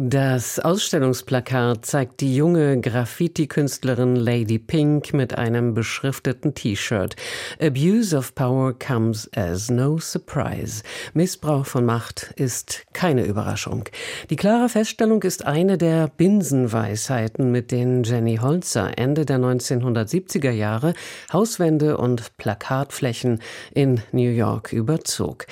das Ausstellungsplakat zeigt die junge Graffiti-Künstlerin Lady Pink mit einem beschrifteten T-Shirt. Abuse of power comes as no surprise. Missbrauch von Macht ist keine Überraschung. Die klare Feststellung ist eine der Binsenweisheiten, mit denen Jenny Holzer Ende der 1970er Jahre Hauswände und Plakatflächen in New York überzog.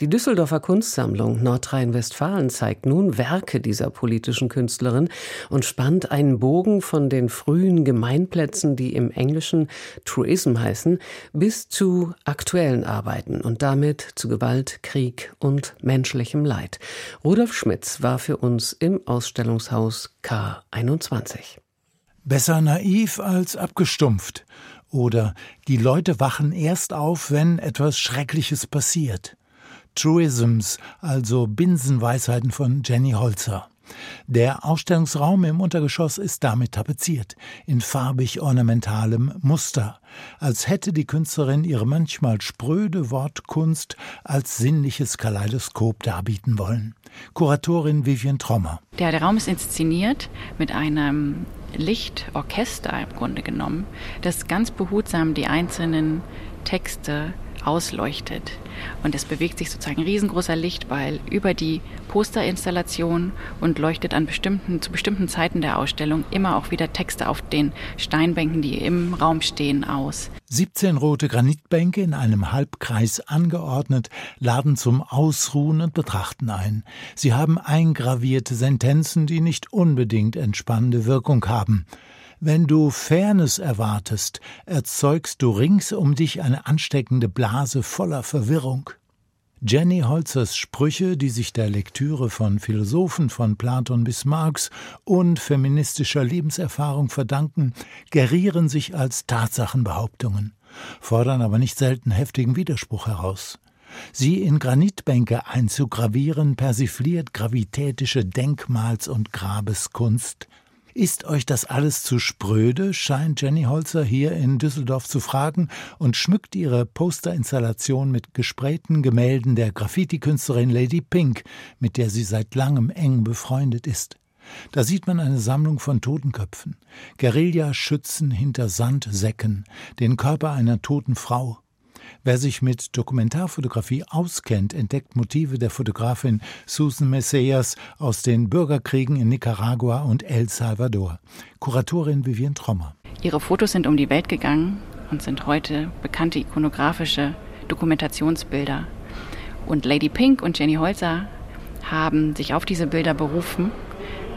Die Düsseldorfer Kunstsammlung Nordrhein-Westfalen zeigt nun Werke dieser politischen Künstlerin und spannt einen Bogen von den frühen Gemeinplätzen, die im Englischen Truism heißen, bis zu aktuellen Arbeiten und damit zu Gewalt, Krieg und menschlichem Leid. Rudolf Schmitz war für uns im Ausstellungshaus K21. Besser naiv als abgestumpft. Oder die Leute wachen erst auf, wenn etwas Schreckliches passiert. Truisms, also Binsenweisheiten von Jenny Holzer. Der Ausstellungsraum im Untergeschoss ist damit tapeziert, in farbig ornamentalem Muster, als hätte die Künstlerin ihre manchmal spröde Wortkunst als sinnliches Kaleidoskop darbieten wollen. Kuratorin Vivian Trommer. Der, der Raum ist inszeniert mit einem Lichtorchester im Grunde genommen, das ganz behutsam die einzelnen Texte ausleuchtet. Und es bewegt sich sozusagen ein riesengroßer Lichtball über die Posterinstallation und leuchtet an bestimmten, zu bestimmten Zeiten der Ausstellung immer auch wieder Texte auf den Steinbänken, die im Raum stehen, aus. 17 rote Granitbänke in einem Halbkreis angeordnet laden zum Ausruhen und Betrachten ein. Sie haben eingravierte Sentenzen, die nicht unbedingt entspannende Wirkung haben. Wenn du Fairness erwartest, erzeugst du rings um dich eine ansteckende Blase voller Verwirrung. Jenny Holzers Sprüche, die sich der Lektüre von Philosophen von Platon bis Marx und feministischer Lebenserfahrung verdanken, gerieren sich als Tatsachenbehauptungen, fordern aber nicht selten heftigen Widerspruch heraus. Sie in Granitbänke einzugravieren, persifliert gravitätische Denkmals- und Grabeskunst, ist euch das alles zu spröde? scheint Jenny Holzer hier in Düsseldorf zu fragen und schmückt ihre Posterinstallation mit gesprayten Gemälden der Graffiti-Künstlerin Lady Pink, mit der sie seit langem eng befreundet ist. Da sieht man eine Sammlung von Totenköpfen, Guerilla-Schützen hinter Sandsäcken, den Körper einer toten Frau, Wer sich mit Dokumentarfotografie auskennt, entdeckt Motive der Fotografin Susan Messias aus den Bürgerkriegen in Nicaragua und El Salvador. Kuratorin Vivian Trommer. Ihre Fotos sind um die Welt gegangen und sind heute bekannte ikonografische Dokumentationsbilder. Und Lady Pink und Jenny Holzer haben sich auf diese Bilder berufen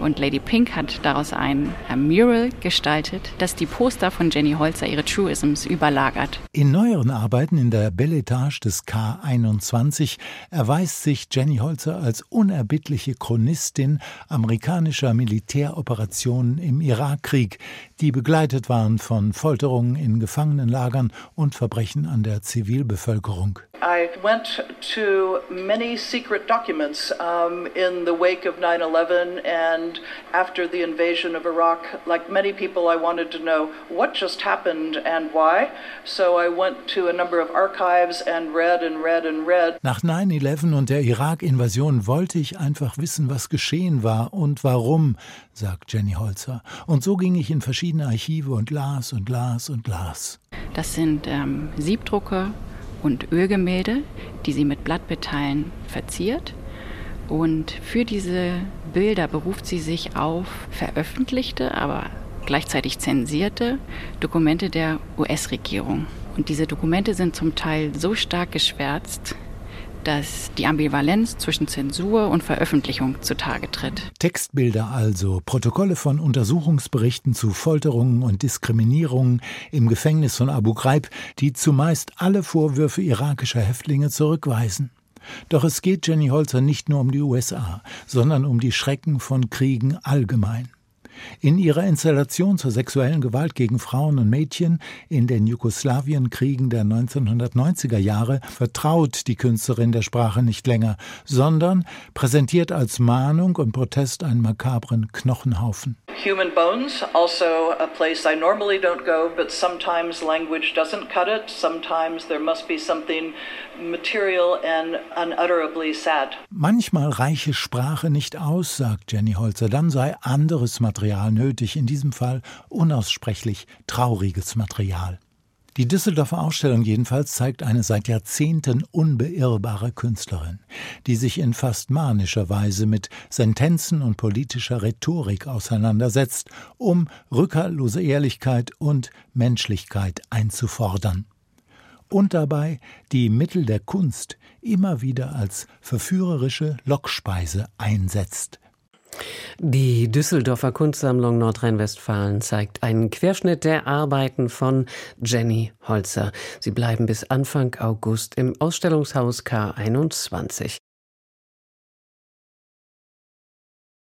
und Lady Pink hat daraus ein, Mural gestaltet, das die Poster von Jenny Holzer ihre Truisms überlagert. In neueren Arbeiten in der Belle Etage des K21 erweist sich Jenny Holzer als unerbittliche Chronistin amerikanischer Militäroperationen im Irakkrieg, die begleitet waren von Folterungen in Gefangenenlagern und Verbrechen an der Zivilbevölkerung. I went to many secret documents um, in the wake of 9 11 and after the invasion of Iraq. Like many people, I wanted to know what just happened and why. So I went to a number of archives and read and read and read. Nach 9 11 und der Irak-Invasion wollte ich einfach wissen, was geschehen war und warum, sagt Jenny Holzer. Und so ging ich in verschiedene Archive und las und las und las. Das sind ähm, Siebdrucke und Ölgemälde, die sie mit Blattmetallen verziert. Und für diese Bilder beruft sie sich auf veröffentlichte, aber gleichzeitig zensierte Dokumente der US-Regierung. Und diese Dokumente sind zum Teil so stark geschwärzt, dass die Ambivalenz zwischen Zensur und Veröffentlichung zutage tritt. Textbilder also, Protokolle von Untersuchungsberichten zu Folterungen und Diskriminierungen im Gefängnis von Abu Ghraib, die zumeist alle Vorwürfe irakischer Häftlinge zurückweisen. Doch es geht Jenny Holzer nicht nur um die USA, sondern um die Schrecken von Kriegen allgemein. In ihrer Installation zur sexuellen Gewalt gegen Frauen und Mädchen in den Jugoslawienkriegen der 1990er Jahre vertraut die Künstlerin der Sprache nicht länger, sondern präsentiert als Mahnung und Protest einen makabren Knochenhaufen. Human bones, also a place I normally don't go, but sometimes language doesn't cut it. Sometimes there must be something material and unutterably sad. Manchmal reiche Sprache nicht aus, sagt Jenny Holzer, dann sei anderes Material nötig, in diesem Fall unaussprechlich trauriges Material. Die Düsseldorfer Ausstellung jedenfalls zeigt eine seit Jahrzehnten unbeirrbare Künstlerin, die sich in fast manischer Weise mit Sentenzen und politischer Rhetorik auseinandersetzt, um rückhaltlose Ehrlichkeit und Menschlichkeit einzufordern. Und dabei die Mittel der Kunst immer wieder als verführerische Lockspeise einsetzt. Die Düsseldorfer Kunstsammlung Nordrhein-Westfalen zeigt einen Querschnitt der Arbeiten von Jenny Holzer. Sie bleiben bis Anfang August im Ausstellungshaus K21.